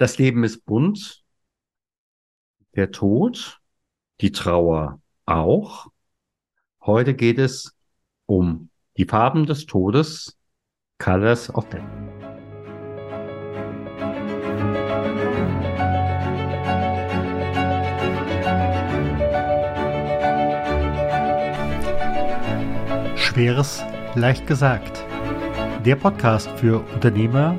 Das Leben ist bunt, der Tod, die Trauer auch. Heute geht es um die Farben des Todes, Colors of Death. Schweres leicht gesagt. Der Podcast für Unternehmer,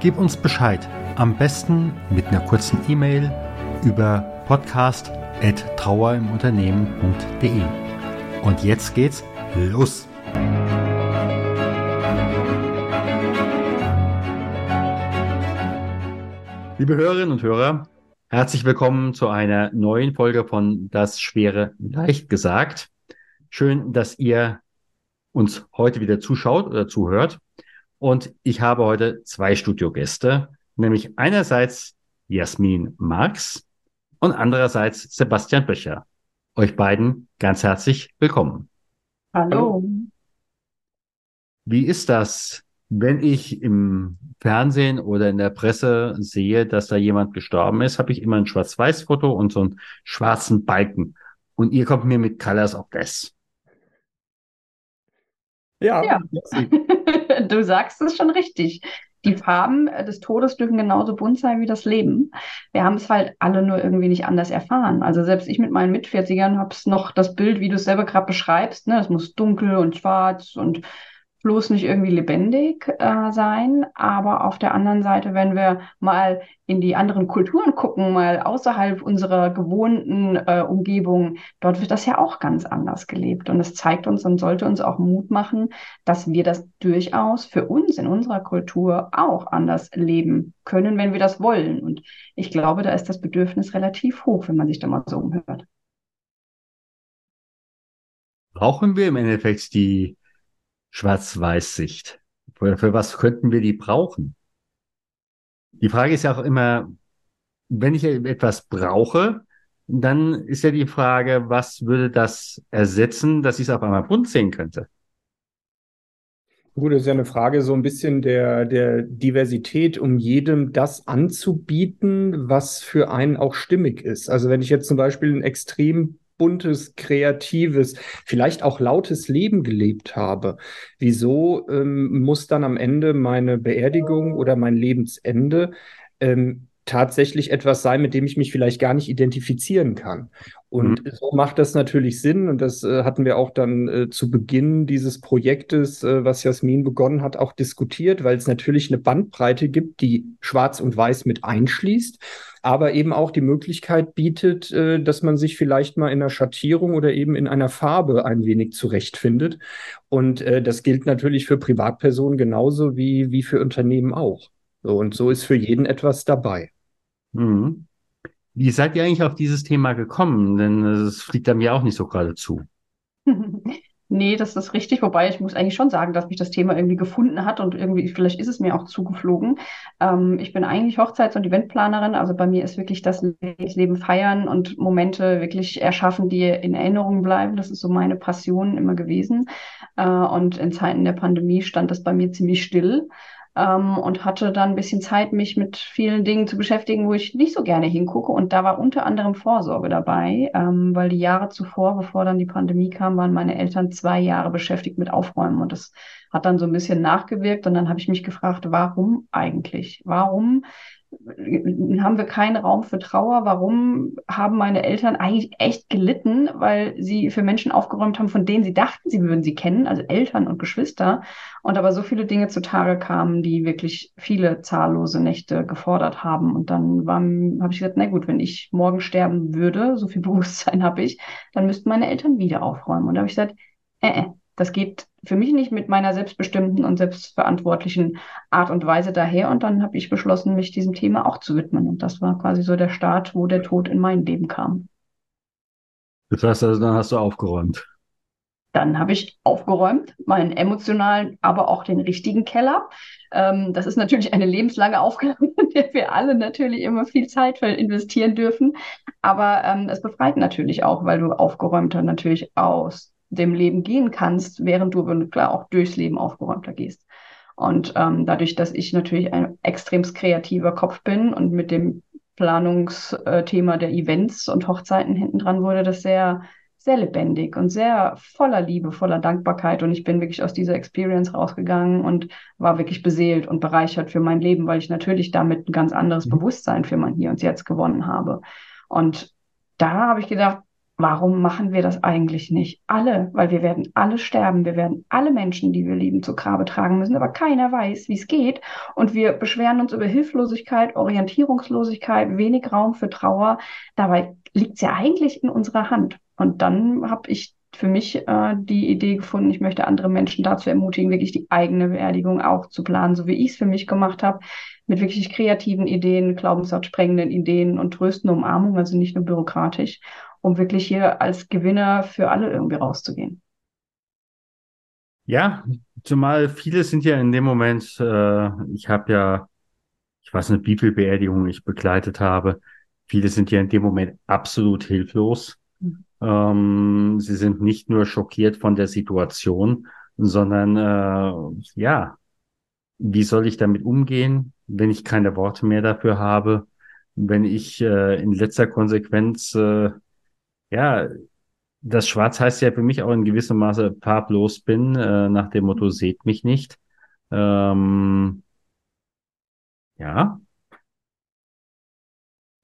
gib uns Bescheid. Am besten mit einer kurzen E-Mail über podcast.trauerimunternehmen.de. Und jetzt geht's los! Liebe Hörerinnen und Hörer, herzlich willkommen zu einer neuen Folge von Das Schwere leicht gesagt. Schön, dass ihr uns heute wieder zuschaut oder zuhört. Und ich habe heute zwei Studiogäste, nämlich einerseits Jasmin Marx und andererseits Sebastian Böcher. Euch beiden ganz herzlich willkommen. Hallo. Wie ist das, wenn ich im Fernsehen oder in der Presse sehe, dass da jemand gestorben ist, habe ich immer ein Schwarz-Weiß-Foto und so einen schwarzen Balken. Und ihr kommt mir mit Colors of Death. Ja, ja. du sagst es schon richtig. Die Farben äh, des Todes dürfen genauso bunt sein wie das Leben. Wir haben es halt alle nur irgendwie nicht anders erfahren. Also selbst ich mit meinen Mit-40ern habe es noch das Bild, wie du es selber gerade beschreibst. Ne? Es muss dunkel und schwarz und bloß nicht irgendwie lebendig äh, sein. Aber auf der anderen Seite, wenn wir mal in die anderen Kulturen gucken, mal außerhalb unserer gewohnten äh, Umgebung, dort wird das ja auch ganz anders gelebt. Und es zeigt uns und sollte uns auch Mut machen, dass wir das durchaus für uns in unserer Kultur auch anders leben können, wenn wir das wollen. Und ich glaube, da ist das Bedürfnis relativ hoch, wenn man sich da mal so umhört. Brauchen wir im Endeffekt die Schwarz-Weiß-Sicht? Für, für was könnten wir die brauchen? Die Frage ist ja auch immer, wenn ich etwas brauche, dann ist ja die Frage, was würde das ersetzen, dass ich es auf einmal bunt sehen könnte? Gut, das ist ja eine Frage so ein bisschen der, der Diversität, um jedem das anzubieten, was für einen auch stimmig ist. Also wenn ich jetzt zum Beispiel ein extrem buntes, kreatives, vielleicht auch lautes Leben gelebt habe, wieso ähm, muss dann am Ende meine Beerdigung oder mein Lebensende ähm, tatsächlich etwas sein, mit dem ich mich vielleicht gar nicht identifizieren kann. Und mhm. so macht das natürlich Sinn. Und das äh, hatten wir auch dann äh, zu Beginn dieses Projektes, äh, was Jasmin begonnen hat, auch diskutiert, weil es natürlich eine Bandbreite gibt, die Schwarz und Weiß mit einschließt aber eben auch die Möglichkeit bietet, äh, dass man sich vielleicht mal in einer Schattierung oder eben in einer Farbe ein wenig zurechtfindet. Und äh, das gilt natürlich für Privatpersonen genauso wie, wie für Unternehmen auch. So, und so ist für jeden etwas dabei. Mhm. Wie seid ihr eigentlich auf dieses Thema gekommen? Denn es fliegt einem ja auch nicht so gerade zu. Nee, das ist richtig. Wobei ich muss eigentlich schon sagen, dass mich das Thema irgendwie gefunden hat und irgendwie, vielleicht ist es mir auch zugeflogen. Ähm, ich bin eigentlich Hochzeits- und Eventplanerin. Also bei mir ist wirklich das Leben feiern und Momente wirklich erschaffen, die in Erinnerung bleiben. Das ist so meine Passion immer gewesen. Äh, und in Zeiten der Pandemie stand das bei mir ziemlich still ähm, und hatte dann ein bisschen Zeit, mich mit vielen Dingen zu beschäftigen, wo ich nicht so gerne hingucke. Und da war unter anderem Vorsorge dabei, ähm, weil die Jahre zuvor, bevor dann die Pandemie kam, waren meine Eltern zwei Jahre beschäftigt mit Aufräumen. Und das hat dann so ein bisschen nachgewirkt. Und dann habe ich mich gefragt, warum eigentlich? Warum haben wir keinen Raum für Trauer? Warum haben meine Eltern eigentlich echt gelitten, weil sie für Menschen aufgeräumt haben, von denen sie dachten, sie würden sie kennen, also Eltern und Geschwister, und aber so viele Dinge zutage kamen, die wirklich viele zahllose Nächte gefordert haben. Und dann habe ich gesagt, na gut, wenn ich morgen sterben würde, so viel Bewusstsein habe ich, dann müssten meine Eltern wieder aufräumen. Und da habe ich gesagt, äh, äh, das geht für mich nicht mit meiner selbstbestimmten und selbstverantwortlichen Art und Weise daher. Und dann habe ich beschlossen, mich diesem Thema auch zu widmen. Und das war quasi so der Start, wo der Tod in mein Leben kam. Das heißt also, dann hast du aufgeräumt. Dann habe ich aufgeräumt, meinen emotionalen, aber auch den richtigen Keller. Ähm, das ist natürlich eine lebenslange Aufgabe, in der wir alle natürlich immer viel Zeit investieren dürfen. Aber ähm, es befreit natürlich auch, weil du aufgeräumter natürlich aus dem Leben gehen kannst, während du klar auch durchs Leben aufgeräumter gehst. Und ähm, dadurch, dass ich natürlich ein extrem kreativer Kopf bin und mit dem Planungsthema der Events und Hochzeiten hinten dran wurde das sehr, sehr lebendig und sehr voller Liebe, voller Dankbarkeit. Und ich bin wirklich aus dieser Experience rausgegangen und war wirklich beseelt und bereichert für mein Leben, weil ich natürlich damit ein ganz anderes mhm. Bewusstsein für mein Hier und Jetzt gewonnen habe. Und da habe ich gedacht, warum machen wir das eigentlich nicht? Alle, weil wir werden alle sterben, wir werden alle Menschen, die wir lieben, zu Grabe tragen müssen, aber keiner weiß, wie es geht. Und wir beschweren uns über Hilflosigkeit, Orientierungslosigkeit, wenig Raum für Trauer. Dabei liegt es ja eigentlich in unserer Hand. Und dann habe ich für mich äh, die Idee gefunden, ich möchte andere Menschen dazu ermutigen, wirklich die eigene Beerdigung auch zu planen, so wie ich es für mich gemacht habe, mit wirklich kreativen Ideen, glaubenssatzsprengenden Ideen und tröstenden Umarmung, also nicht nur bürokratisch um wirklich hier als Gewinner für alle irgendwie rauszugehen. Ja, zumal viele sind ja in dem Moment, äh, ich habe ja, ich weiß nicht, wie viel Beerdigungen ich begleitet habe, viele sind ja in dem Moment absolut hilflos. Mhm. Ähm, sie sind nicht nur schockiert von der Situation, sondern äh, ja, wie soll ich damit umgehen, wenn ich keine Worte mehr dafür habe, wenn ich äh, in letzter Konsequenz äh, ja, das Schwarz heißt ja für mich auch in gewissem Maße farblos bin, äh, nach dem Motto, seht mich nicht. Ähm, ja.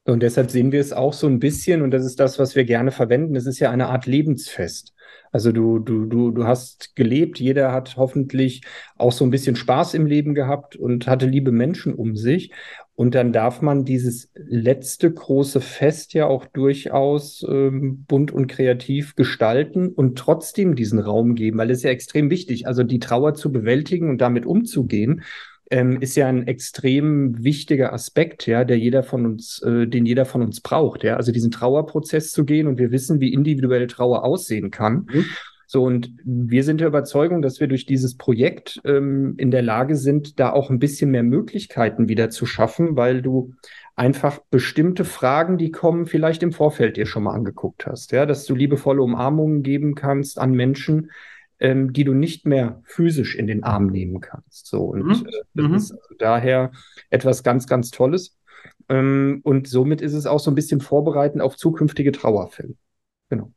Und deshalb sehen wir es auch so ein bisschen, und das ist das, was wir gerne verwenden, es ist ja eine Art Lebensfest. Also du, du, du, du hast gelebt, jeder hat hoffentlich auch so ein bisschen Spaß im Leben gehabt und hatte liebe Menschen um sich. Und dann darf man dieses letzte große Fest ja auch durchaus ähm, bunt und kreativ gestalten und trotzdem diesen Raum geben, weil es ja extrem wichtig, also die Trauer zu bewältigen und damit umzugehen, ähm, ist ja ein extrem wichtiger Aspekt, ja, der jeder von uns, äh, den jeder von uns braucht, ja, also diesen Trauerprozess zu gehen und wir wissen, wie individuelle Trauer aussehen kann. Mhm. So, und wir sind der Überzeugung, dass wir durch dieses Projekt ähm, in der Lage sind, da auch ein bisschen mehr Möglichkeiten wieder zu schaffen, weil du einfach bestimmte Fragen, die kommen, vielleicht im Vorfeld dir schon mal angeguckt hast. Ja, dass du liebevolle Umarmungen geben kannst an Menschen, ähm, die du nicht mehr physisch in den Arm nehmen kannst. So, und mhm. äh, das mhm. ist also daher etwas ganz, ganz Tolles. Ähm, und somit ist es auch so ein bisschen vorbereitend auf zukünftige Trauerfälle. Genau.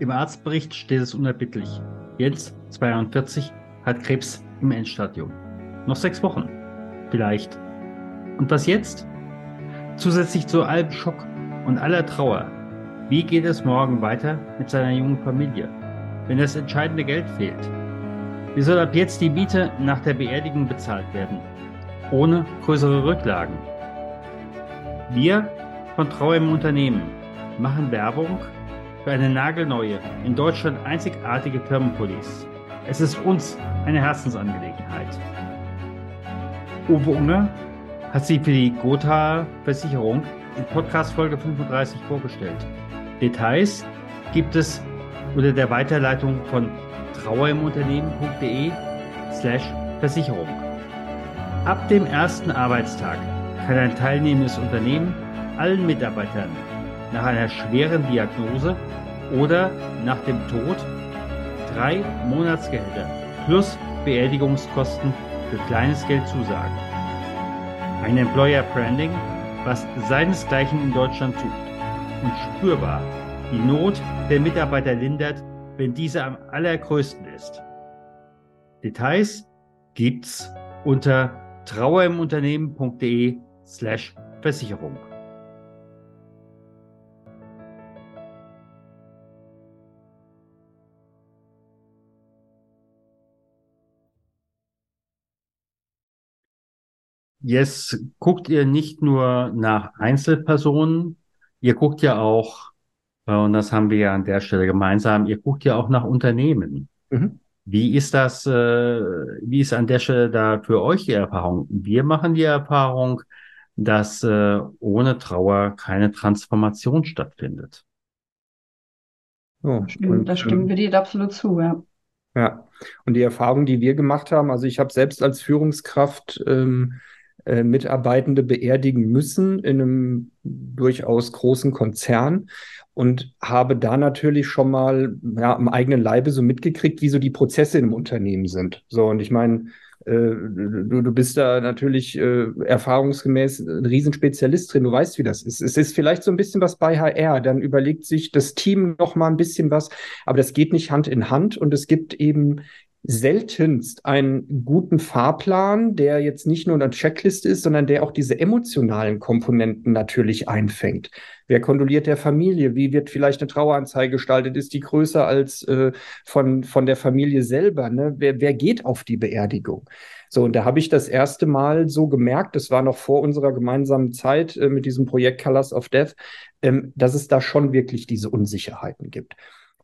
Im Arztbericht steht es unerbittlich. Jens, 42, hat Krebs im Endstadium. Noch sechs Wochen. Vielleicht. Und was jetzt? Zusätzlich zu allem Schock und aller Trauer. Wie geht es morgen weiter mit seiner jungen Familie, wenn das entscheidende Geld fehlt? Wie soll ab jetzt die Miete nach der Beerdigung bezahlt werden? Ohne größere Rücklagen. Wir von Trauer im Unternehmen machen Werbung für eine nagelneue, in Deutschland einzigartige Firmenpolice. Es ist uns eine Herzensangelegenheit. Uwe Unger hat sie für die Gotha Versicherung in Podcast Folge 35 vorgestellt. Details gibt es unter der Weiterleitung von trauerimunternehmen.de slash Versicherung. Ab dem ersten Arbeitstag kann ein teilnehmendes Unternehmen allen Mitarbeitern nach einer schweren Diagnose oder nach dem Tod drei Monatsgehälter plus Beerdigungskosten für kleines Geld zusagen. Ein Employer Branding, was seinesgleichen in Deutschland sucht und spürbar die Not der Mitarbeiter lindert, wenn diese am allergrößten ist. Details gibt's unter trauerimunternehmen.de slash Versicherung. Jetzt guckt ihr nicht nur nach Einzelpersonen, ihr guckt ja auch, äh, und das haben wir ja an der Stelle gemeinsam, ihr guckt ja auch nach Unternehmen. Mhm. Wie ist das, äh, wie ist an der Stelle da für euch die Erfahrung? Wir machen die Erfahrung, dass äh, ohne Trauer keine Transformation stattfindet. Oh, und, da stimmen ähm, wir dir absolut zu, ja. Ja, und die Erfahrung, die wir gemacht haben, also ich habe selbst als Führungskraft ähm, äh, Mitarbeitende beerdigen müssen in einem durchaus großen Konzern und habe da natürlich schon mal ja, am eigenen Leibe so mitgekriegt, wie so die Prozesse im Unternehmen sind. So, und ich meine, äh, du, du bist da natürlich äh, erfahrungsgemäß ein Riesenspezialist drin, du weißt, wie das ist. Es ist vielleicht so ein bisschen was bei HR, dann überlegt sich das Team noch mal ein bisschen was, aber das geht nicht Hand in Hand und es gibt eben seltenst einen guten Fahrplan, der jetzt nicht nur eine Checkliste ist, sondern der auch diese emotionalen Komponenten natürlich einfängt. Wer kondoliert der Familie? Wie wird vielleicht eine Traueranzeige gestaltet? Ist die größer als äh, von, von der Familie selber? Ne? Wer, wer geht auf die Beerdigung? So, und da habe ich das erste Mal so gemerkt, das war noch vor unserer gemeinsamen Zeit äh, mit diesem Projekt Colors of Death, ähm, dass es da schon wirklich diese Unsicherheiten gibt.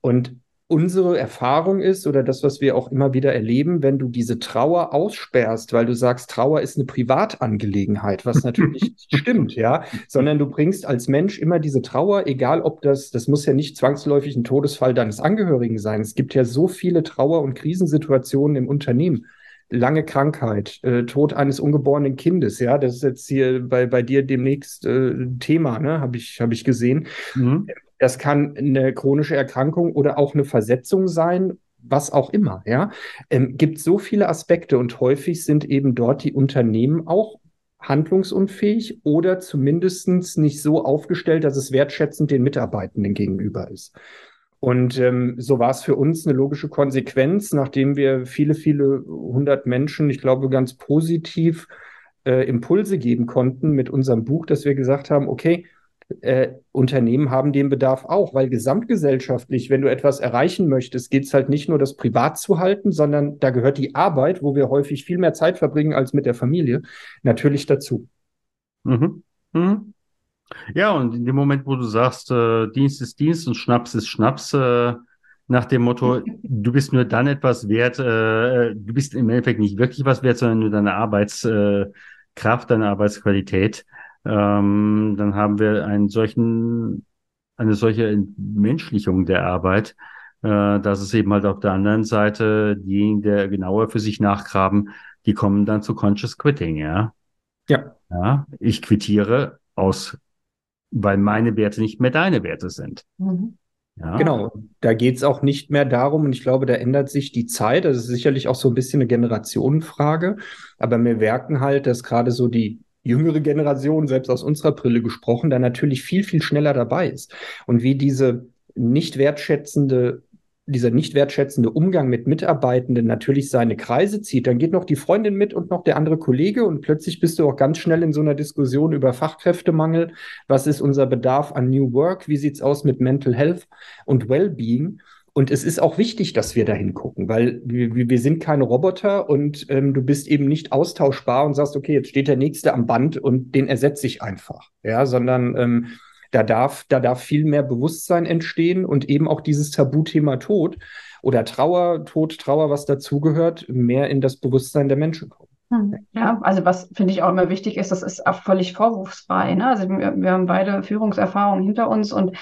Und unsere Erfahrung ist oder das, was wir auch immer wieder erleben, wenn du diese Trauer aussperrst, weil du sagst, Trauer ist eine Privatangelegenheit, was natürlich nicht stimmt, ja, sondern du bringst als Mensch immer diese Trauer, egal ob das, das muss ja nicht zwangsläufig ein Todesfall deines Angehörigen sein. Es gibt ja so viele Trauer- und Krisensituationen im Unternehmen lange Krankheit, äh, Tod eines ungeborenen Kindes, ja, das ist jetzt hier bei, bei dir demnächst äh, Thema, ne, habe ich, hab ich gesehen. Mhm. Das kann eine chronische Erkrankung oder auch eine Versetzung sein, was auch immer. Ja, ähm, gibt so viele Aspekte und häufig sind eben dort die Unternehmen auch handlungsunfähig oder zumindest nicht so aufgestellt, dass es wertschätzend den Mitarbeitenden gegenüber ist. Und ähm, so war es für uns eine logische Konsequenz, nachdem wir viele, viele hundert Menschen, ich glaube, ganz positiv äh, Impulse geben konnten mit unserem Buch, dass wir gesagt haben, okay, äh, Unternehmen haben den Bedarf auch, weil gesamtgesellschaftlich, wenn du etwas erreichen möchtest, geht es halt nicht nur, das privat zu halten, sondern da gehört die Arbeit, wo wir häufig viel mehr Zeit verbringen als mit der Familie, natürlich dazu. Mhm. Mhm. Ja, und in dem Moment, wo du sagst, äh, Dienst ist Dienst und Schnaps ist Schnaps, äh, nach dem Motto, du bist nur dann etwas wert, äh, du bist im Endeffekt nicht wirklich was wert, sondern nur deine Arbeitskraft, deine Arbeitsqualität ähm, dann haben wir einen solchen, eine solche Entmenschlichung der Arbeit, äh, dass es eben halt auf der anderen Seite diejenigen, die genauer für sich nachgraben, die kommen dann zu Conscious Quitting, ja. Ja. Ja, ich quittiere aus, weil meine Werte nicht mehr deine Werte sind. Mhm. Ja. Genau, da geht es auch nicht mehr darum, und ich glaube, da ändert sich die Zeit. Das ist sicherlich auch so ein bisschen eine Generationenfrage. Aber wir merken halt, dass gerade so die jüngere Generation, selbst aus unserer Brille gesprochen, da natürlich viel, viel schneller dabei ist. Und wie diese nicht wertschätzende dieser nicht wertschätzende Umgang mit Mitarbeitenden natürlich seine Kreise zieht, dann geht noch die Freundin mit und noch der andere Kollege und plötzlich bist du auch ganz schnell in so einer Diskussion über Fachkräftemangel. Was ist unser Bedarf an New Work? Wie sieht's aus mit Mental Health und Wellbeing? Und es ist auch wichtig, dass wir da hingucken, weil wir, wir sind keine Roboter und ähm, du bist eben nicht austauschbar und sagst, okay, jetzt steht der Nächste am Band und den ersetze ich einfach. Ja, sondern ähm, da darf, da darf viel mehr Bewusstsein entstehen und eben auch dieses Tabuthema Tod oder Trauer, Tod, Trauer, was dazugehört, mehr in das Bewusstsein der Menschen kommen. Hm. Ja, also was finde ich auch immer wichtig ist, das ist auch völlig vorwurfsfrei. Ne? Also wir, wir haben beide Führungserfahrungen hinter uns und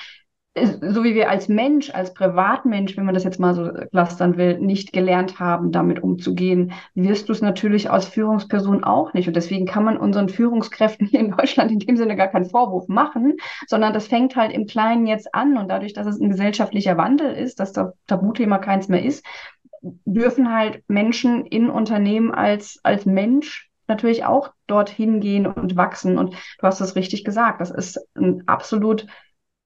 so wie wir als Mensch, als Privatmensch, wenn man das jetzt mal so clustern will, nicht gelernt haben, damit umzugehen, wirst du es natürlich als Führungsperson auch nicht. Und deswegen kann man unseren Führungskräften hier in Deutschland in dem Sinne gar keinen Vorwurf machen, sondern das fängt halt im Kleinen jetzt an. Und dadurch, dass es ein gesellschaftlicher Wandel ist, dass das Tabuthema keins mehr ist, dürfen halt Menschen in Unternehmen als, als Mensch natürlich auch dorthin gehen und wachsen. Und du hast es richtig gesagt, das ist ein absolut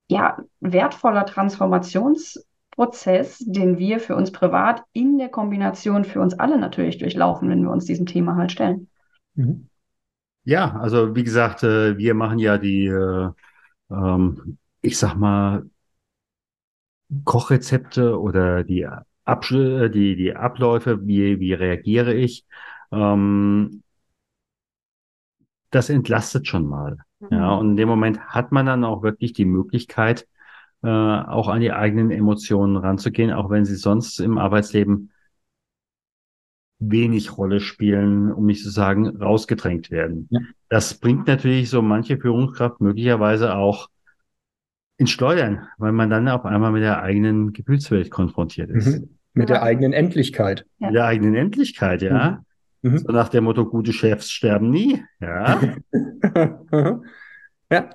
ja, wertvoller Transformationsprozess, den wir für uns privat in der Kombination für uns alle natürlich durchlaufen, wenn wir uns diesem Thema halt stellen. Mhm. Ja, also wie gesagt, äh, wir machen ja die, äh, ähm, ich sag mal, Kochrezepte oder die, Absch äh, die, die Abläufe, wie, wie reagiere ich. Ähm, das entlastet schon mal. Mhm. Ja, und in dem Moment hat man dann auch wirklich die Möglichkeit, äh, auch an die eigenen Emotionen ranzugehen, auch wenn sie sonst im Arbeitsleben wenig Rolle spielen, um nicht zu sagen, rausgedrängt werden. Ja. Das bringt natürlich so manche Führungskraft möglicherweise auch ins Schleudern, weil man dann auf einmal mit der eigenen Gefühlswelt konfrontiert ist. Mhm. Mit der eigenen Endlichkeit. Ja. Mit der eigenen Endlichkeit, ja. Mhm. Mhm. So nach dem Motto, gute Chefs sterben nie, ja. ja.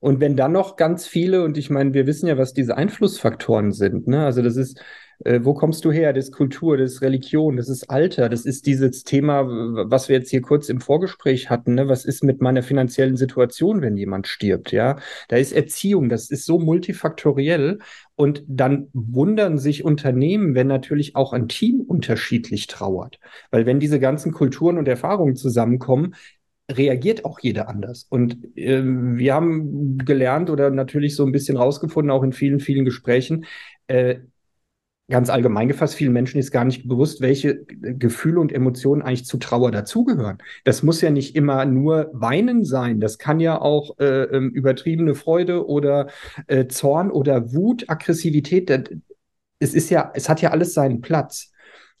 Und wenn dann noch ganz viele, und ich meine, wir wissen ja, was diese Einflussfaktoren sind, ne? Also das ist, äh, wo kommst du her? Das ist Kultur, das ist Religion, das ist Alter, das ist dieses Thema, was wir jetzt hier kurz im Vorgespräch hatten, ne? Was ist mit meiner finanziellen Situation, wenn jemand stirbt, ja? Da ist Erziehung, das ist so multifaktoriell. Und dann wundern sich Unternehmen, wenn natürlich auch ein Team unterschiedlich trauert. Weil wenn diese ganzen Kulturen und Erfahrungen zusammenkommen, reagiert auch jeder anders. Und äh, wir haben gelernt oder natürlich so ein bisschen rausgefunden, auch in vielen, vielen Gesprächen, äh, ganz allgemein gefasst, vielen Menschen ist gar nicht bewusst, welche Gefühle und Emotionen eigentlich zu Trauer dazugehören. Das muss ja nicht immer nur Weinen sein. Das kann ja auch äh, ähm, übertriebene Freude oder äh, Zorn oder Wut, Aggressivität. Es ist ja, es hat ja alles seinen Platz.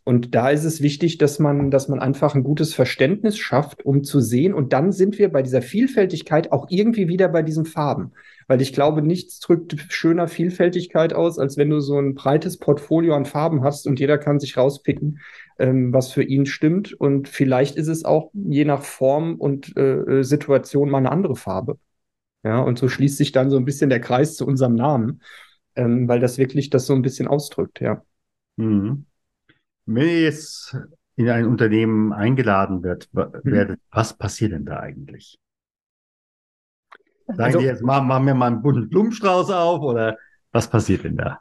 Und da ist es wichtig, dass man, dass man einfach ein gutes Verständnis schafft, um zu sehen. Und dann sind wir bei dieser Vielfältigkeit auch irgendwie wieder bei diesen Farben. Weil ich glaube, nichts drückt schöner Vielfältigkeit aus, als wenn du so ein breites Portfolio an Farben hast und jeder kann sich rauspicken, ähm, was für ihn stimmt. Und vielleicht ist es auch je nach Form und äh, Situation mal eine andere Farbe. Ja, und so schließt sich dann so ein bisschen der Kreis zu unserem Namen, ähm, weil das wirklich das so ein bisschen ausdrückt, ja. Mhm. Wenn ihr jetzt in ein Unternehmen eingeladen wird, mhm. werdet, was passiert denn da eigentlich? Sagen also, die jetzt, machen, machen wir mal einen bunten Blumenstrauß auf oder was passiert denn da?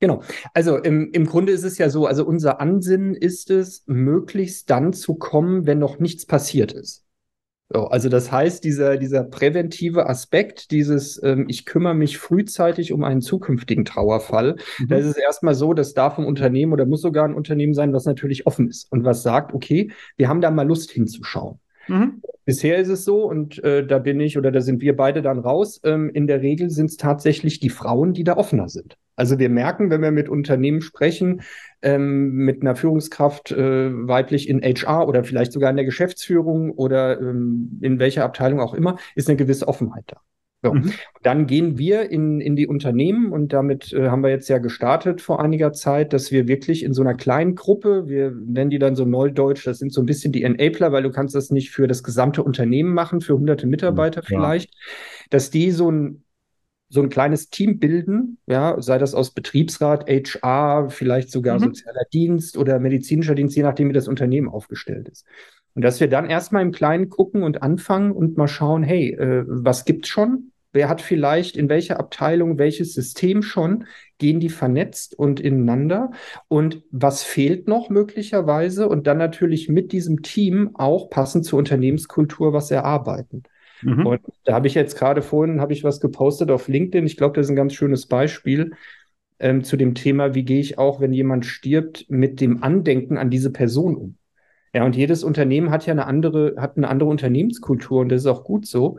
Genau. Also im, im Grunde ist es ja so, also unser Ansinnen ist es, möglichst dann zu kommen, wenn noch nichts passiert ist. So, also das heißt, dieser, dieser präventive Aspekt, dieses ähm, ich kümmere mich frühzeitig um einen zukünftigen Trauerfall, mhm. da ist es erstmal so, das darf ein Unternehmen oder muss sogar ein Unternehmen sein, was natürlich offen ist und was sagt, okay, wir haben da mal Lust hinzuschauen. Mhm. Bisher ist es so, und äh, da bin ich oder da sind wir beide dann raus. Ähm, in der Regel sind es tatsächlich die Frauen, die da offener sind. Also wir merken, wenn wir mit Unternehmen sprechen, ähm, mit einer Führungskraft äh, weiblich in HR oder vielleicht sogar in der Geschäftsführung oder ähm, in welcher Abteilung auch immer, ist eine gewisse Offenheit da. So. Mhm. Dann gehen wir in, in die Unternehmen und damit äh, haben wir jetzt ja gestartet vor einiger Zeit, dass wir wirklich in so einer kleinen Gruppe, wir nennen die dann so Neudeutsch, das sind so ein bisschen die Enabler, weil du kannst das nicht für das gesamte Unternehmen machen, für hunderte Mitarbeiter ja. vielleicht, dass die so ein so ein kleines Team bilden, ja, sei das aus Betriebsrat, HR, vielleicht sogar mhm. sozialer Dienst oder medizinischer Dienst, je nachdem, wie das Unternehmen aufgestellt ist. Und dass wir dann erstmal im Kleinen gucken und anfangen und mal schauen, hey, äh, was gibt's schon? Wer hat vielleicht in welcher Abteilung welches System schon? Gehen die vernetzt und ineinander? Und was fehlt noch möglicherweise? Und dann natürlich mit diesem Team auch passend zur Unternehmenskultur was erarbeiten. Mhm. Und da habe ich jetzt gerade vorhin habe ich was gepostet auf LinkedIn. Ich glaube, das ist ein ganz schönes Beispiel ähm, zu dem Thema, wie gehe ich auch, wenn jemand stirbt, mit dem Andenken an diese Person um. Ja, und jedes Unternehmen hat ja eine andere, hat eine andere Unternehmenskultur und das ist auch gut so.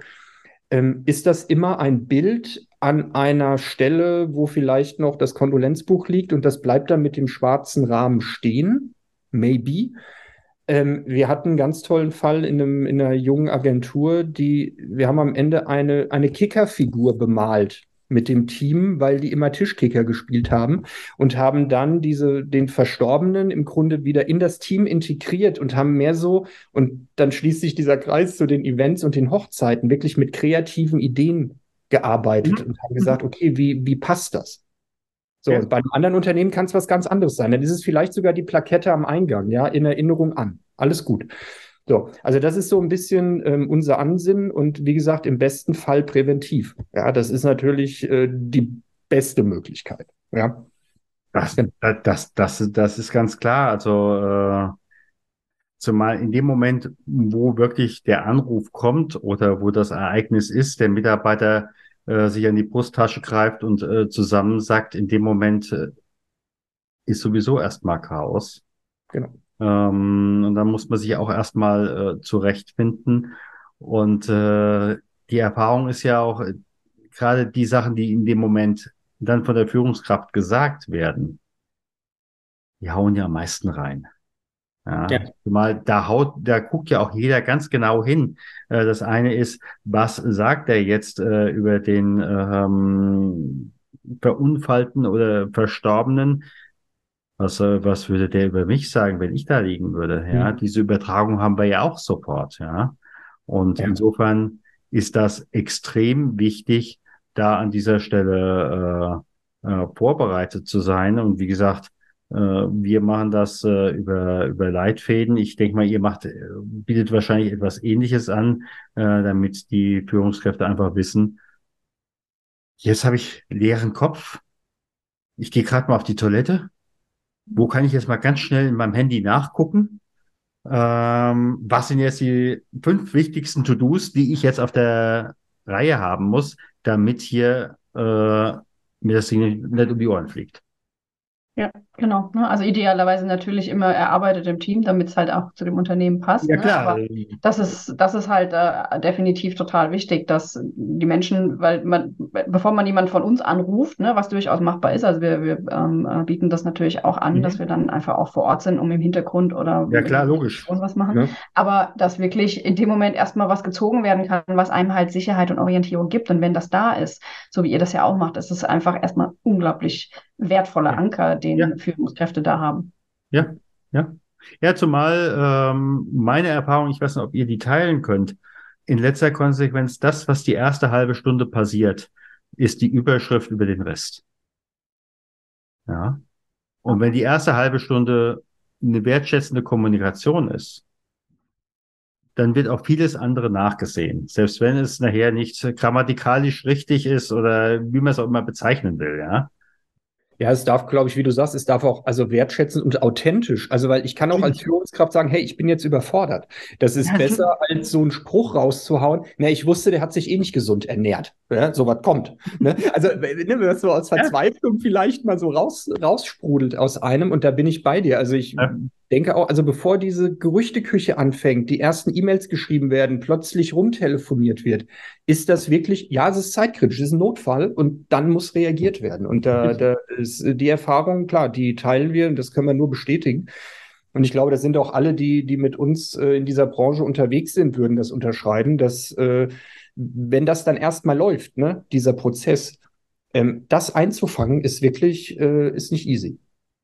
Ähm, ist das immer ein Bild an einer Stelle, wo vielleicht noch das Kondolenzbuch liegt und das bleibt dann mit dem schwarzen Rahmen stehen? Maybe. Ähm, wir hatten einen ganz tollen Fall in, einem, in einer jungen Agentur, die, wir haben am Ende eine, eine Kickerfigur bemalt mit dem Team, weil die immer Tischkicker gespielt haben und haben dann diese, den Verstorbenen im Grunde wieder in das Team integriert und haben mehr so, und dann schließt sich dieser Kreis zu den Events und den Hochzeiten, wirklich mit kreativen Ideen gearbeitet mhm. und haben gesagt, okay, wie, wie passt das? So, ja. bei einem anderen Unternehmen kann es was ganz anderes sein. Dann ist es vielleicht sogar die Plakette am Eingang, ja, in Erinnerung an. Alles gut. So, also das ist so ein bisschen ähm, unser Ansinnen und wie gesagt, im besten Fall präventiv. Ja, das ist natürlich äh, die beste Möglichkeit. Ja. Das, das, das, das ist ganz klar. Also äh, zumal in dem Moment, wo wirklich der Anruf kommt oder wo das Ereignis ist, der Mitarbeiter äh, sich an die Brusttasche greift und äh, zusammensackt, in dem Moment äh, ist sowieso erstmal Chaos. Genau. Ähm, und dann muss man sich auch erstmal äh, zurechtfinden. Und äh, die Erfahrung ist ja auch, äh, gerade die Sachen, die in dem Moment dann von der Führungskraft gesagt werden, die hauen ja am meisten rein. Ja, ja. Mal, da haut, da guckt ja auch jeder ganz genau hin. Äh, das eine ist, was sagt er jetzt äh, über den ähm, Verunfallten oder Verstorbenen? Was, äh, was würde der über mich sagen, wenn ich da liegen würde? Ja, mhm. diese Übertragung haben wir ja auch sofort. Ja, und ja. insofern ist das extrem wichtig, da an dieser Stelle äh, äh, vorbereitet zu sein. Und wie gesagt, äh, wir machen das äh, über, über Leitfäden. Ich denke mal, ihr macht, äh, bietet wahrscheinlich etwas Ähnliches an, äh, damit die Führungskräfte einfach wissen, jetzt habe ich leeren Kopf. Ich gehe gerade mal auf die Toilette. Wo kann ich jetzt mal ganz schnell in meinem Handy nachgucken? Ähm, was sind jetzt die fünf wichtigsten To-Dos, die ich jetzt auf der Reihe haben muss, damit hier äh, mir das Ding nicht um die Ohren fliegt? Ja, genau. Ne? Also idealerweise natürlich immer erarbeitet im Team, damit es halt auch zu dem Unternehmen passt. Ja, ne? klar. Aber das ist, das ist halt äh, definitiv total wichtig, dass die Menschen, weil man, bevor man jemand von uns anruft, ne, was durchaus machbar ist, also wir, wir ähm, äh, bieten das natürlich auch an, mhm. dass wir dann einfach auch vor Ort sind, um im Hintergrund oder ja, klar, logisch. was machen. Ja. Aber dass wirklich in dem Moment erstmal was gezogen werden kann, was einem halt Sicherheit und Orientierung gibt. Und wenn das da ist, so wie ihr das ja auch macht, ist es einfach erstmal unglaublich wertvoller Anker, den ja. Führungskräfte da haben. Ja, ja. Ja, zumal ähm, meine Erfahrung, ich weiß nicht, ob ihr die teilen könnt, in letzter Konsequenz, das, was die erste halbe Stunde passiert, ist die Überschrift über den Rest. Ja. Und wenn die erste halbe Stunde eine wertschätzende Kommunikation ist, dann wird auch vieles andere nachgesehen. Selbst wenn es nachher nicht grammatikalisch richtig ist oder wie man es auch immer bezeichnen will, ja. Ja, es darf, glaube ich, wie du sagst, es darf auch also wertschätzend und authentisch. Also, weil ich kann auch als Führungskraft sagen, hey, ich bin jetzt überfordert. Das ist ja, besser, als so einen Spruch rauszuhauen. Na, ich wusste, der hat sich eh nicht gesund ernährt. Ja, so was kommt. ne? Also, ne, wenn das so aus Verzweiflung ja. vielleicht mal so raus, raussprudelt aus einem, und da bin ich bei dir. Also ich denke auch, also bevor diese Gerüchteküche anfängt, die ersten E-Mails geschrieben werden, plötzlich rumtelefoniert wird, ist das wirklich, ja, es ist zeitkritisch, es ist ein Notfall und dann muss reagiert werden. Und da, da ist die Erfahrung, klar, die teilen wir und das können wir nur bestätigen. Und ich glaube, das sind auch alle, die, die mit uns äh, in dieser Branche unterwegs sind, würden das unterschreiben, dass äh, wenn das dann erstmal läuft, ne, dieser Prozess, ähm, das einzufangen, ist wirklich, äh, ist nicht easy.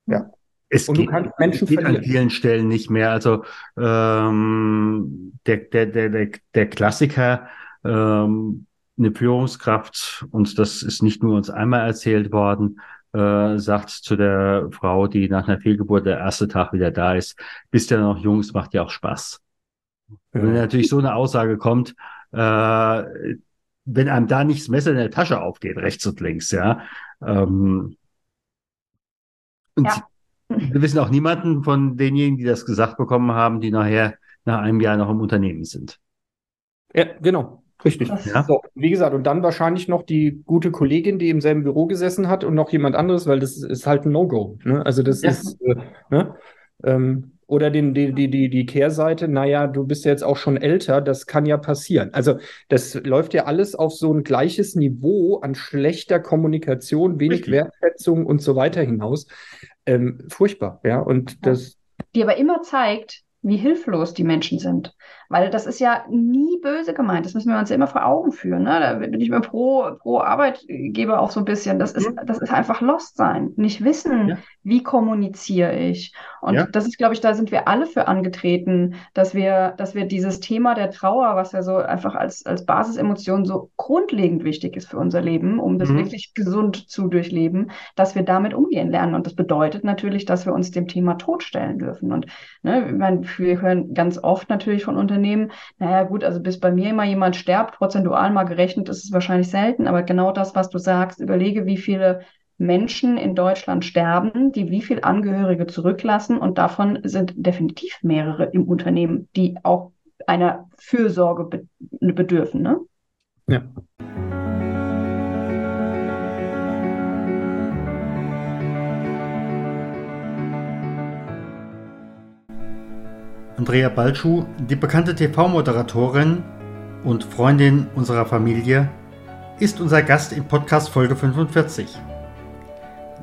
Ja. Es und geht, du kannst Menschen geht an vielen Stellen nicht mehr. Also ähm, der, der, der, der, der Klassiker, ähm, eine Führungskraft, und das ist nicht nur uns einmal erzählt worden, äh, sagt zu der Frau, die nach einer Fehlgeburt der erste Tag wieder da ist, bist ja noch jung, es macht ja auch Spaß. Ja. Wenn natürlich so eine Aussage kommt, äh, wenn einem da nicht das Messer in der Tasche aufgeht, rechts und links, ja. Ähm, und ja. Wir wissen auch niemanden von denjenigen, die das gesagt bekommen haben, die nachher nach einem Jahr noch im Unternehmen sind. Ja, genau. Richtig. Ja. So, wie gesagt, und dann wahrscheinlich noch die gute Kollegin, die im selben Büro gesessen hat und noch jemand anderes, weil das ist halt ein No-Go. Ne? Also das ja. ist, äh, ne? ähm, oder den, die, die, die, die Kehrseite, naja, du bist ja jetzt auch schon älter, das kann ja passieren. Also das läuft ja alles auf so ein gleiches Niveau an schlechter Kommunikation, wenig Richtig. Wertschätzung und so weiter hinaus ähm, furchtbar, ja. Und das. Die aber immer zeigt, wie hilflos die Menschen sind. Weil das ist ja nie böse gemeint. Das müssen wir uns ja immer vor Augen führen. Ne? Da bin ich mir pro, pro Arbeitgeber auch so ein bisschen. Das ist, das ist einfach Lost sein. Nicht wissen, ja. wie kommuniziere ich. Und ja. das ist, glaube ich, da sind wir alle für angetreten, dass wir, dass wir dieses Thema der Trauer, was ja so einfach als, als Basisemotion so grundlegend wichtig ist für unser Leben, um das mhm. wirklich gesund zu durchleben, dass wir damit umgehen lernen. Und das bedeutet natürlich, dass wir uns dem Thema Tod stellen dürfen. Und ne, ich meine, wir hören ganz oft natürlich von Unternehmen, Unternehmen, naja gut, also bis bei mir immer jemand stirbt, prozentual mal gerechnet ist es wahrscheinlich selten, aber genau das, was du sagst, überlege, wie viele Menschen in Deutschland sterben, die wie viele Angehörige zurücklassen und davon sind definitiv mehrere im Unternehmen, die auch einer Fürsorge bedürfen. Ne? Ja. Andrea Balschuh, die bekannte TV-Moderatorin, und Freundin unserer Familie ist unser Gast in Podcast Folge 45.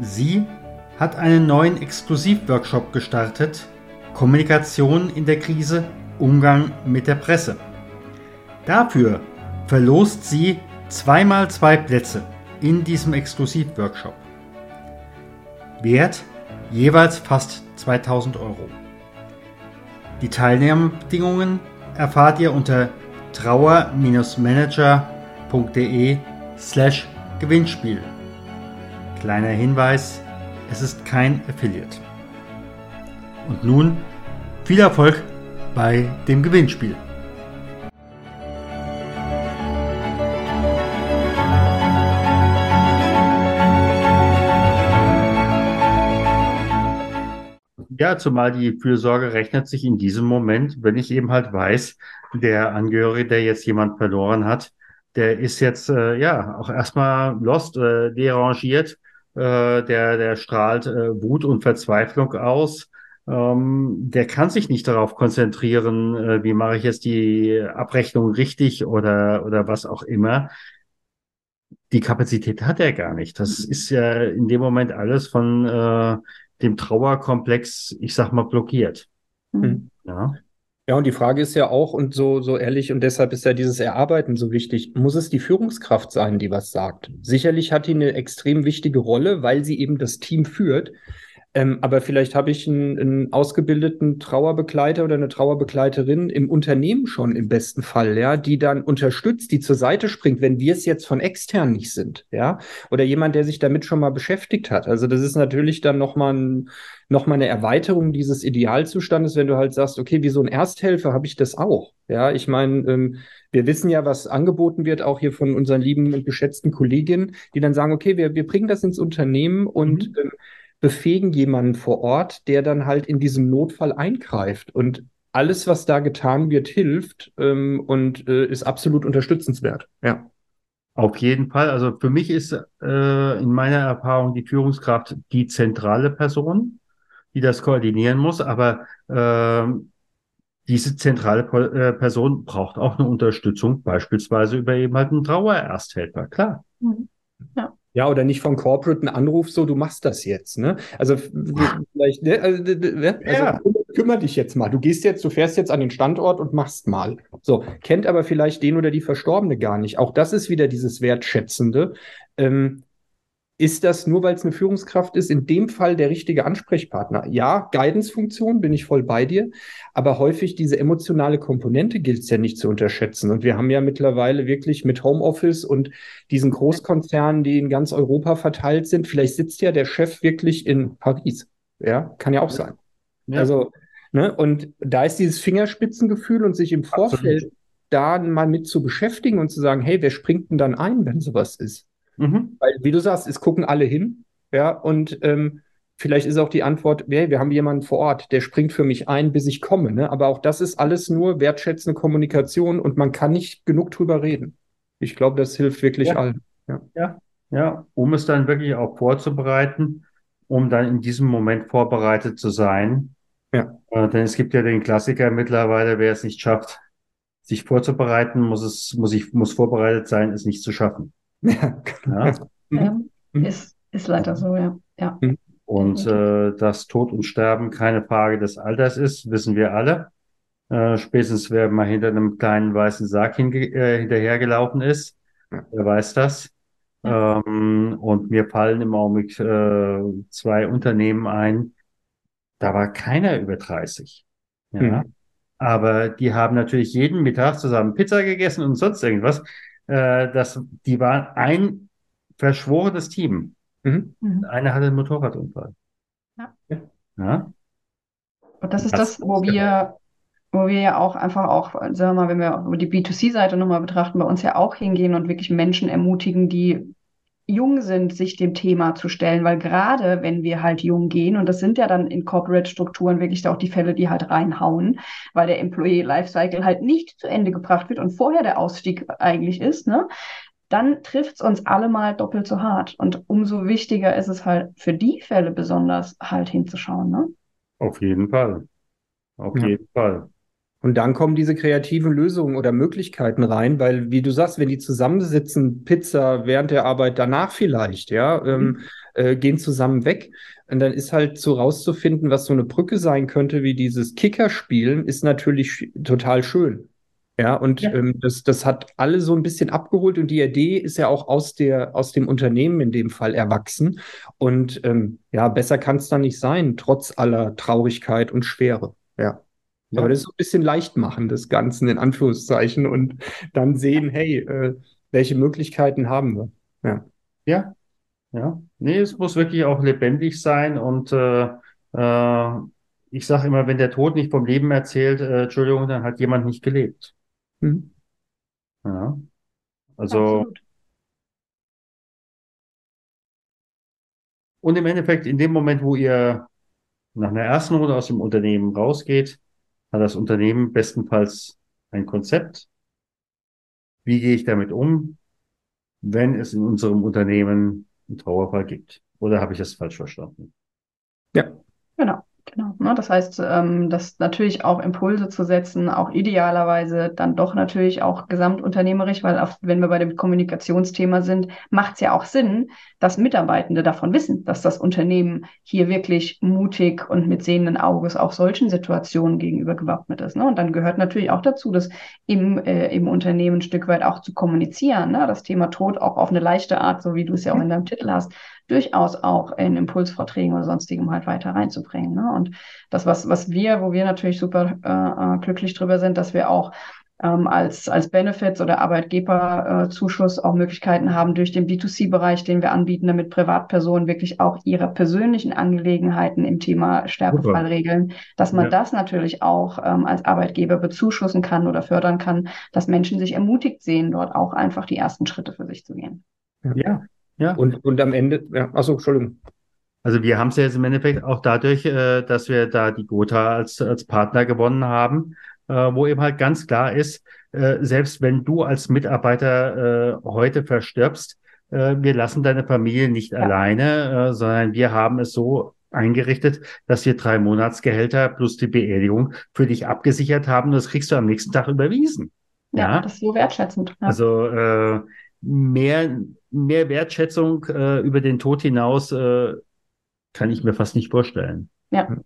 Sie hat einen neuen Exklusivworkshop gestartet, Kommunikation in der Krise, Umgang mit der Presse. Dafür verlost sie zweimal zwei Plätze in diesem Exklusivworkshop. Wert jeweils fast 2000 Euro. Die Teilnahmebedingungen erfahrt ihr unter trauer-manager.de slash Gewinnspiel. Kleiner Hinweis, es ist kein Affiliate. Und nun viel Erfolg bei dem Gewinnspiel. Zumal die Fürsorge rechnet sich in diesem Moment, wenn ich eben halt weiß, der Angehörige, der jetzt jemand verloren hat, der ist jetzt äh, ja auch erstmal lost, äh, derangiert, äh, der, der strahlt äh, Wut und Verzweiflung aus. Ähm, der kann sich nicht darauf konzentrieren, äh, wie mache ich jetzt die Abrechnung richtig oder, oder was auch immer. Die Kapazität hat er gar nicht. Das ist ja in dem Moment alles von äh, dem Trauerkomplex, ich sag mal, blockiert. Mhm. Ja. Ja, und die Frage ist ja auch, und so, so ehrlich, und deshalb ist ja dieses Erarbeiten so wichtig, muss es die Führungskraft sein, die was sagt? Sicherlich hat die eine extrem wichtige Rolle, weil sie eben das Team führt. Ähm, aber vielleicht habe ich einen, einen, ausgebildeten Trauerbegleiter oder eine Trauerbegleiterin im Unternehmen schon im besten Fall, ja, die dann unterstützt, die zur Seite springt, wenn wir es jetzt von extern nicht sind, ja, oder jemand, der sich damit schon mal beschäftigt hat. Also das ist natürlich dann nochmal ein, noch mal eine Erweiterung dieses Idealzustandes, wenn du halt sagst, okay, wie so ein Ersthelfer habe ich das auch. Ja, ich meine, ähm, wir wissen ja, was angeboten wird, auch hier von unseren lieben und geschätzten Kolleginnen, die dann sagen, okay, wir, wir bringen das ins Unternehmen und mhm. ähm, befähigen jemanden vor Ort, der dann halt in diesem Notfall eingreift. Und alles, was da getan wird, hilft ähm, und äh, ist absolut unterstützenswert. Ja. Auf jeden Fall. Also für mich ist äh, in meiner Erfahrung die Führungskraft die zentrale Person, die das koordinieren muss. Aber äh, diese zentrale äh, Person braucht auch eine Unterstützung, beispielsweise über eben halt einen Trauerersthälter. Klar. Mhm. Ja. Ja, oder nicht von Corporate ein Anruf, so, du machst das jetzt, ne? Also vielleicht, ne? Also, ne? also ja. kümmere dich jetzt mal. Du gehst jetzt, du fährst jetzt an den Standort und machst mal. So, kennt aber vielleicht den oder die Verstorbene gar nicht. Auch das ist wieder dieses Wertschätzende. Ähm, ist das nur, weil es eine Führungskraft ist, in dem Fall der richtige Ansprechpartner? Ja, Guidance-Funktion, bin ich voll bei dir. Aber häufig diese emotionale Komponente gilt es ja nicht zu unterschätzen. Und wir haben ja mittlerweile wirklich mit Homeoffice und diesen Großkonzernen, die in ganz Europa verteilt sind, vielleicht sitzt ja der Chef wirklich in Paris. Ja, kann ja auch sein. Ja. Also, ne, und da ist dieses Fingerspitzengefühl und sich im Vorfeld Absolut. da mal mit zu beschäftigen und zu sagen, hey, wer springt denn dann ein, wenn sowas ist? Mhm. Weil, wie du sagst, es gucken alle hin, ja, und ähm, vielleicht ist auch die Antwort, hey, wir haben jemanden vor Ort, der springt für mich ein, bis ich komme. Ne? Aber auch das ist alles nur wertschätzende Kommunikation und man kann nicht genug drüber reden. Ich glaube, das hilft wirklich ja. allen. Ja. ja, ja, um es dann wirklich auch vorzubereiten, um dann in diesem Moment vorbereitet zu sein. Ja. Äh, denn es gibt ja den Klassiker mittlerweile, wer es nicht schafft, sich vorzubereiten, muss es, muss ich, muss vorbereitet sein, es nicht zu schaffen. Ja, ja. ja mhm. ist, ist leider so, ja. ja. Mhm. Und äh, dass Tod und Sterben keine Frage des Alters ist, wissen wir alle. Äh, spätestens wer mal hinter einem kleinen weißen Sarg äh, hinterhergelaufen ist, wer weiß das. Ja. Ähm, und mir fallen im Augenblick äh, zwei Unternehmen ein, da war keiner über 30. Ja. Mhm. Aber die haben natürlich jeden Mittag zusammen Pizza gegessen und sonst irgendwas äh, das, die waren ein verschworenes Team. Mhm. Mhm. Einer hatte einen Motorradunfall. Ja. ja. Und das ist das, das wo wir, wo wir ja auch einfach auch, sagen wir mal, wenn wir die B2C-Seite nochmal betrachten, bei uns ja auch hingehen und wirklich Menschen ermutigen, die jung sind, sich dem Thema zu stellen, weil gerade wenn wir halt jung gehen, und das sind ja dann in Corporate-Strukturen wirklich auch die Fälle, die halt reinhauen, weil der Employee Lifecycle halt nicht zu Ende gebracht wird und vorher der Ausstieg eigentlich ist, ne? dann trifft es uns alle mal doppelt so hart. Und umso wichtiger ist es halt für die Fälle besonders halt hinzuschauen. Ne? Auf jeden Fall. Auf ja. jeden Fall. Und dann kommen diese kreativen Lösungen oder Möglichkeiten rein, weil, wie du sagst, wenn die zusammensitzen, Pizza während der Arbeit, danach vielleicht, ja, ähm, mhm. äh, gehen zusammen weg. Und dann ist halt so rauszufinden, was so eine Brücke sein könnte, wie dieses Kickerspielen, ist natürlich total schön. Ja, und ja. Ähm, das, das hat alle so ein bisschen abgeholt und die Idee ist ja auch aus, der, aus dem Unternehmen in dem Fall erwachsen. Und ähm, ja, besser kann es dann nicht sein, trotz aller Traurigkeit und Schwere. Ja. Ja. Aber das ist so ein bisschen leicht machen, das Ganze in Anführungszeichen und dann sehen, hey, äh, welche Möglichkeiten haben wir? Ja. Ja. Ja. Nee, es muss wirklich auch lebendig sein und äh, äh, ich sage immer, wenn der Tod nicht vom Leben erzählt, äh, Entschuldigung, dann hat jemand nicht gelebt. Mhm. Ja. Also, Absolut. und im Endeffekt, in dem Moment, wo ihr nach einer ersten Runde aus dem Unternehmen rausgeht, hat das Unternehmen bestenfalls ein Konzept. Wie gehe ich damit um, wenn es in unserem Unternehmen einen Trauerfall gibt? Oder habe ich das falsch verstanden? Ja. Genau. Ne? Das heißt, ähm, das natürlich auch Impulse zu setzen, auch idealerweise dann doch natürlich auch gesamtunternehmerisch, weil auch, wenn wir bei dem Kommunikationsthema sind, macht es ja auch Sinn, dass Mitarbeitende davon wissen, dass das Unternehmen hier wirklich mutig und mit sehenden Auges auch solchen Situationen gegenüber gewappnet ist. Ne? Und dann gehört natürlich auch dazu, das im, äh, im Unternehmen ein Stück weit auch zu kommunizieren. Ne? Das Thema Tod auch auf eine leichte Art, so wie du es ja auch in deinem Titel hast, durchaus auch in Impulsvorträgen oder sonstigem halt weiter reinzubringen. Ne? Und das, was, was wir, wo wir natürlich super äh, äh, glücklich drüber sind, dass wir auch ähm, als, als Benefits oder Arbeitgeberzuschuss äh, auch Möglichkeiten haben durch den B2C-Bereich, den wir anbieten, damit Privatpersonen wirklich auch ihre persönlichen Angelegenheiten im Thema Sterbefall regeln, dass man ja. das natürlich auch ähm, als Arbeitgeber bezuschussen kann oder fördern kann, dass Menschen sich ermutigt sehen, dort auch einfach die ersten Schritte für sich zu gehen. Ja, ja. Und, und am Ende, ja, achso, Entschuldigung. Also wir haben es ja jetzt im Endeffekt auch dadurch, äh, dass wir da die Gotha als, als Partner gewonnen haben, äh, wo eben halt ganz klar ist, äh, selbst wenn du als Mitarbeiter äh, heute verstirbst, äh, wir lassen deine Familie nicht ja. alleine, äh, sondern wir haben es so eingerichtet, dass wir drei Monatsgehälter plus die Beerdigung für dich abgesichert haben. Das kriegst du am nächsten Tag überwiesen. Ja, ja? das ist so wertschätzend. Ja. Also äh, mehr, mehr Wertschätzung äh, über den Tod hinaus äh, kann ich mir fast nicht vorstellen. Ja.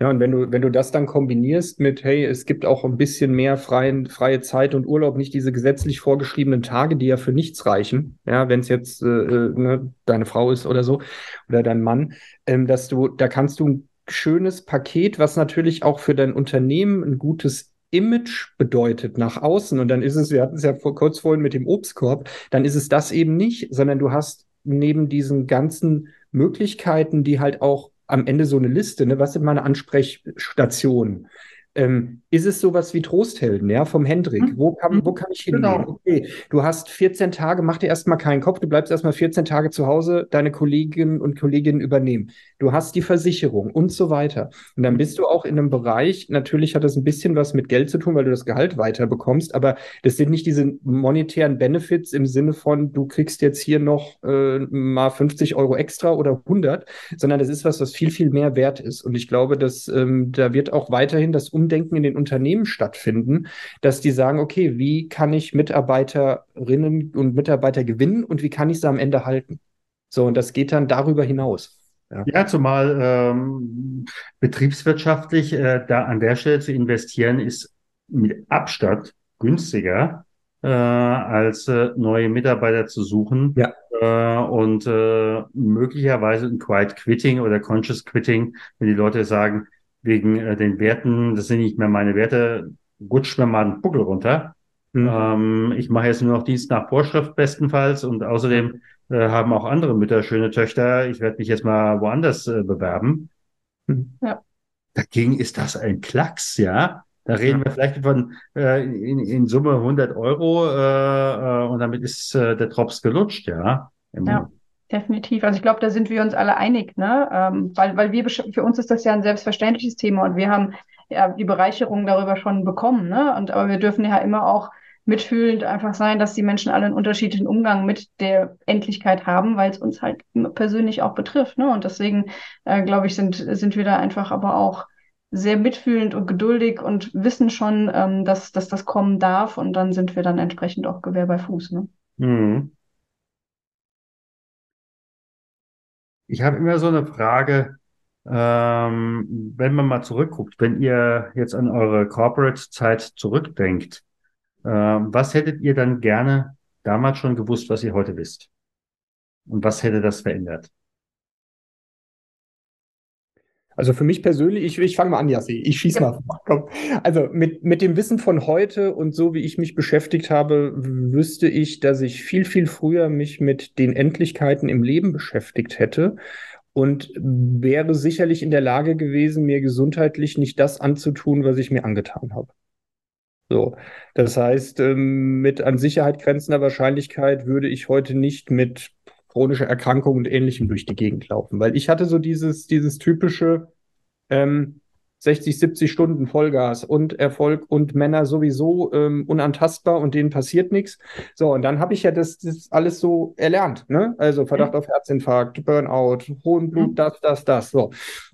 Ja, und wenn du, wenn du das dann kombinierst mit, hey, es gibt auch ein bisschen mehr freien, freie Zeit und Urlaub, nicht diese gesetzlich vorgeschriebenen Tage, die ja für nichts reichen, ja, wenn es jetzt äh, äh, ne, deine Frau ist oder so, oder dein Mann, ähm, dass du, da kannst du ein schönes Paket, was natürlich auch für dein Unternehmen ein gutes Image bedeutet nach außen, und dann ist es, wir hatten es ja vor, kurz vorhin mit dem Obstkorb, dann ist es das eben nicht, sondern du hast neben diesen ganzen Möglichkeiten, die halt auch am Ende so eine Liste, ne, was sind meine Ansprechstationen? Ähm, ist es sowas wie Trosthelden, ja, vom Hendrik? Hm. Wo kann, wo kann ich hingehen? Genau. Okay, du hast 14 Tage, mach dir erstmal keinen Kopf, du bleibst erstmal 14 Tage zu Hause, deine Kolleginnen und Kolleginnen übernehmen. Du hast die Versicherung und so weiter. Und dann bist du auch in einem Bereich, natürlich hat das ein bisschen was mit Geld zu tun, weil du das Gehalt weiter bekommst, aber das sind nicht diese monetären Benefits im Sinne von, du kriegst jetzt hier noch äh, mal 50 Euro extra oder 100, sondern das ist was, was viel, viel mehr wert ist. Und ich glaube, dass ähm, da wird auch weiterhin das Umdenken in den Unternehmen stattfinden, dass die sagen, okay, wie kann ich Mitarbeiterinnen und Mitarbeiter gewinnen und wie kann ich sie am Ende halten? So, und das geht dann darüber hinaus. Ja, ja zumal ähm, betriebswirtschaftlich äh, da an der Stelle zu investieren, ist mit Abstand günstiger, äh, als äh, neue Mitarbeiter zu suchen. Ja. Äh, und äh, möglicherweise ein Quiet Quitting oder Conscious Quitting, wenn die Leute sagen, wegen äh, den Werten, das sind nicht mehr meine Werte, rutscht mir mal einen Buckel runter. Mhm. Ähm, ich mache jetzt nur noch Dienst nach Vorschrift bestenfalls und außerdem äh, haben auch andere Mütter schöne Töchter. Ich werde mich jetzt mal woanders äh, bewerben. Mhm. Ja. Dagegen ist das ein Klacks, ja. Da reden ja. wir vielleicht von äh, in, in Summe 100 Euro äh, äh, und damit ist äh, der Drops gelutscht, ja. ja. Definitiv. Also ich glaube, da sind wir uns alle einig, ne? Ähm, weil, weil wir für uns ist das ja ein selbstverständliches Thema und wir haben ja die Bereicherung darüber schon bekommen, ne? Und aber wir dürfen ja immer auch mitfühlend einfach sein, dass die Menschen alle einen unterschiedlichen Umgang mit der Endlichkeit haben, weil es uns halt persönlich auch betrifft, ne? Und deswegen äh, glaube ich, sind sind wir da einfach aber auch sehr mitfühlend und geduldig und wissen schon, ähm, dass, dass das kommen darf und dann sind wir dann entsprechend auch Gewehr bei Fuß. Ne? Mhm. Ich habe immer so eine Frage, ähm, wenn man mal zurückguckt, wenn ihr jetzt an eure Corporate-Zeit zurückdenkt, ähm, was hättet ihr dann gerne damals schon gewusst, was ihr heute wisst? Und was hätte das verändert? Also für mich persönlich, ich, ich fange mal an, Jassi. Ich schieß ja. mal. Komm. Also mit, mit dem Wissen von heute und so, wie ich mich beschäftigt habe, wüsste ich, dass ich viel, viel früher mich mit den Endlichkeiten im Leben beschäftigt hätte und wäre sicherlich in der Lage gewesen, mir gesundheitlich nicht das anzutun, was ich mir angetan habe. So, das heißt, ähm, mit an Sicherheit grenzender Wahrscheinlichkeit würde ich heute nicht mit chronischer Erkrankung und Ähnlichem durch die Gegend laufen, weil ich hatte so dieses, dieses typische ähm, 60, 70 Stunden Vollgas und Erfolg und Männer sowieso ähm, unantastbar und denen passiert nichts. So, und dann habe ich ja das, das alles so erlernt, ne? Also Verdacht mhm. auf Herzinfarkt, Burnout, hohen Blut, mhm. das, das, das. So.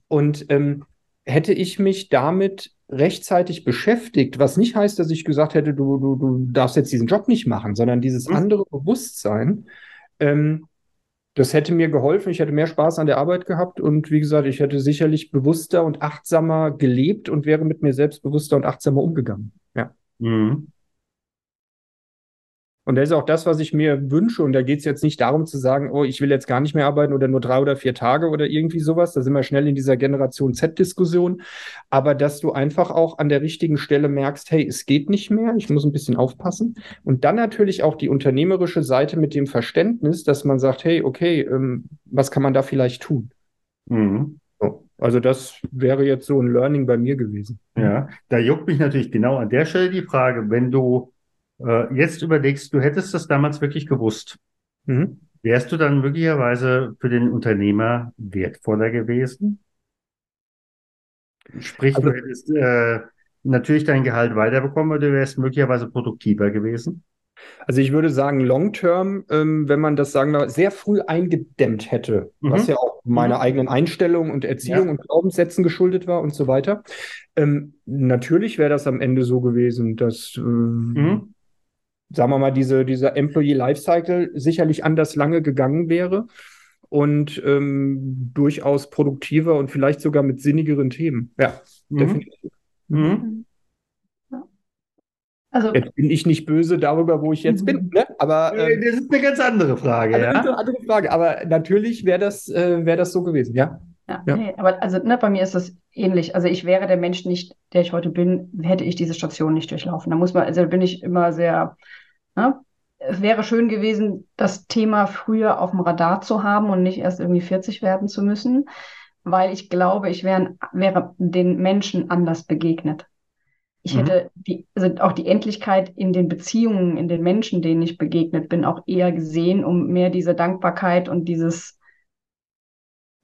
Und ähm, hätte ich mich damit rechtzeitig beschäftigt, was nicht heißt, dass ich gesagt hätte, du, du, du darfst jetzt diesen Job nicht machen, sondern dieses mhm. andere Bewusstsein, ähm, das hätte mir geholfen. Ich hätte mehr Spaß an der Arbeit gehabt und wie gesagt, ich hätte sicherlich bewusster und achtsamer gelebt und wäre mit mir selbstbewusster und achtsamer umgegangen. Ja. Mhm. Und das ist auch das, was ich mir wünsche. Und da geht es jetzt nicht darum zu sagen, oh, ich will jetzt gar nicht mehr arbeiten oder nur drei oder vier Tage oder irgendwie sowas. Da sind wir schnell in dieser Generation Z-Diskussion. Aber dass du einfach auch an der richtigen Stelle merkst, hey, es geht nicht mehr, ich muss ein bisschen aufpassen. Und dann natürlich auch die unternehmerische Seite mit dem Verständnis, dass man sagt, hey, okay, ähm, was kann man da vielleicht tun? Mhm. Also das wäre jetzt so ein Learning bei mir gewesen. Ja, da juckt mich natürlich genau an der Stelle die Frage, wenn du äh, jetzt überlegst, du hättest das damals wirklich gewusst. Mhm. Wärst du dann möglicherweise für den Unternehmer wertvoller gewesen? Sprich, also, du hättest äh, natürlich dein Gehalt weiterbekommen, aber du wärst möglicherweise produktiver gewesen? Also ich würde sagen, long term, ähm, wenn man das sagen wir, sehr früh eingedämmt hätte, mhm. was ja auch meiner mhm. eigenen Einstellung und Erziehung ja. und Glaubenssätzen geschuldet war und so weiter. Ähm, natürlich wäre das am Ende so gewesen, dass äh, mhm sagen wir mal, diese, dieser Employee Lifecycle sicherlich anders lange gegangen wäre und ähm, durchaus produktiver und vielleicht sogar mit sinnigeren Themen. Ja, mhm. definitiv. Mhm. Also, jetzt bin ich nicht böse darüber, wo ich jetzt bin, ne? aber ähm, das ist eine ganz andere Frage. Also ja? Eine andere Frage, aber natürlich wäre das, äh, wär das so gewesen, ja. Ja, ja. Nee, aber also ne, bei mir ist das ähnlich. Also ich wäre der Mensch nicht, der ich heute bin, hätte ich diese Station nicht durchlaufen. Da muss man, also bin ich immer sehr Ne? Es wäre schön gewesen, das Thema früher auf dem Radar zu haben und nicht erst irgendwie 40 werden zu müssen, weil ich glaube, ich wäre, wäre den Menschen anders begegnet. Ich mhm. hätte die, also auch die Endlichkeit in den Beziehungen, in den Menschen, denen ich begegnet bin, auch eher gesehen, um mehr diese Dankbarkeit und dieses,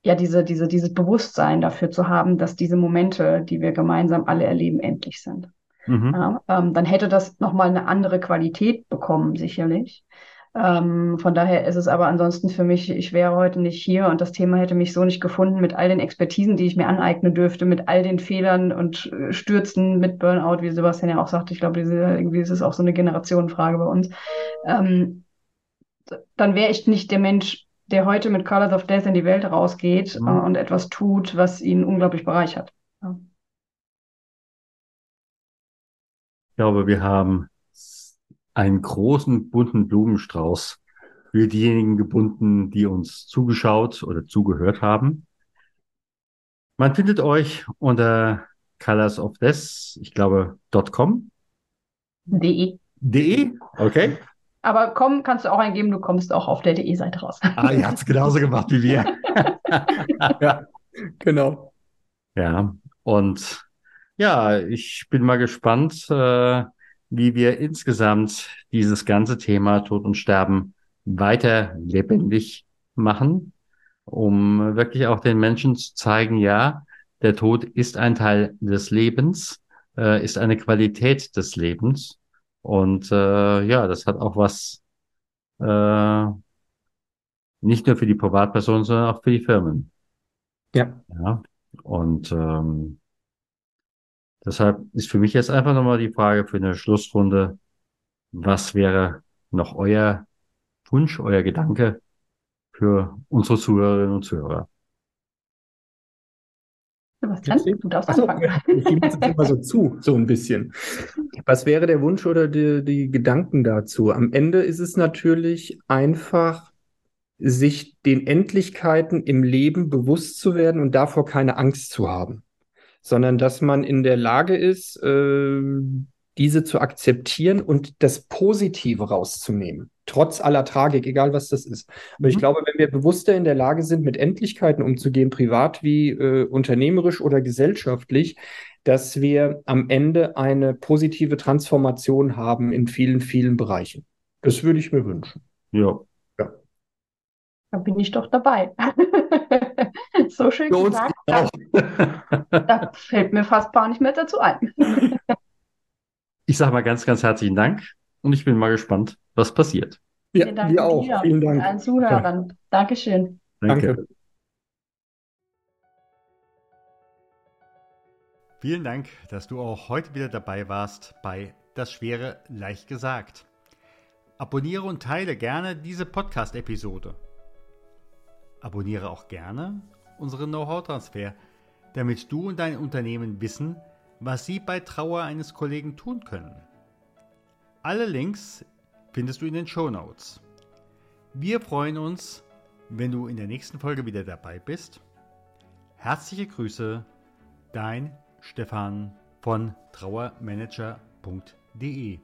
ja, diese, diese, dieses Bewusstsein dafür zu haben, dass diese Momente, die wir gemeinsam alle erleben, endlich sind. Mhm. Ja, ähm, dann hätte das nochmal eine andere Qualität bekommen, sicherlich. Ähm, von daher ist es aber ansonsten für mich, ich wäre heute nicht hier und das Thema hätte mich so nicht gefunden mit all den Expertisen, die ich mir aneignen dürfte, mit all den Fehlern und äh, Stürzen mit Burnout, wie Sebastian ja auch sagte. Ich glaube, irgendwie ist es auch so eine Generationenfrage bei uns. Ähm, dann wäre ich nicht der Mensch, der heute mit Colors of Death in die Welt rausgeht mhm. äh, und etwas tut, was ihn unglaublich bereichert. Ja. Ich glaube, wir haben einen großen bunten Blumenstrauß für diejenigen gebunden, die uns zugeschaut oder zugehört haben. Man findet euch unter Colors of Death, ich glaube, .com. De. De? Okay. Aber komm, kannst du auch eingeben, du kommst auch auf der DE-Seite raus. Ah, ihr habt es genauso gemacht wie wir. ja, genau. Ja, und ja, ich bin mal gespannt, äh, wie wir insgesamt dieses ganze Thema Tod und Sterben weiter lebendig machen, um wirklich auch den Menschen zu zeigen, ja, der Tod ist ein Teil des Lebens, äh, ist eine Qualität des Lebens. Und äh, ja, das hat auch was äh, nicht nur für die Privatpersonen, sondern auch für die Firmen. Ja. ja. Und ähm, Deshalb ist für mich jetzt einfach nochmal die Frage für eine Schlussrunde, was wäre noch euer Wunsch, euer Gedanke für unsere Zuhörerinnen und Zuhörer? Sebastian, du darfst Achso, anfangen. Ich gebe jetzt immer so zu, so ein bisschen. Was wäre der Wunsch oder die, die Gedanken dazu? Am Ende ist es natürlich einfach, sich den Endlichkeiten im Leben bewusst zu werden und davor keine Angst zu haben, sondern dass man in der Lage ist, äh, diese zu akzeptieren und das Positive rauszunehmen. Trotz aller Tragik, egal was das ist. Aber mhm. ich glaube, wenn wir bewusster in der Lage sind, mit Endlichkeiten umzugehen, privat wie äh, unternehmerisch oder gesellschaftlich, dass wir am Ende eine positive Transformation haben in vielen, vielen Bereichen. Das würde ich mir wünschen. Ja. ja. Da bin ich doch dabei. so schön Für gesagt. Da, da fällt mir fast gar nicht mehr dazu ein. Ich sage mal ganz, ganz herzlichen Dank und ich bin mal gespannt, was passiert. Ja, Vielen Dank wir auch. Dir Vielen Dank. allen Zuhörern. Ja. Dankeschön. Danke. Danke. Vielen Dank, dass du auch heute wieder dabei warst bei Das Schwere leicht gesagt. Abonniere und teile gerne diese Podcast-Episode. Abonniere auch gerne unseren Know-how-Transfer, damit du und dein Unternehmen wissen, was Sie bei Trauer eines Kollegen tun können. Alle Links findest du in den Show Notes. Wir freuen uns, wenn du in der nächsten Folge wieder dabei bist. Herzliche Grüße, dein Stefan von trauermanager.de.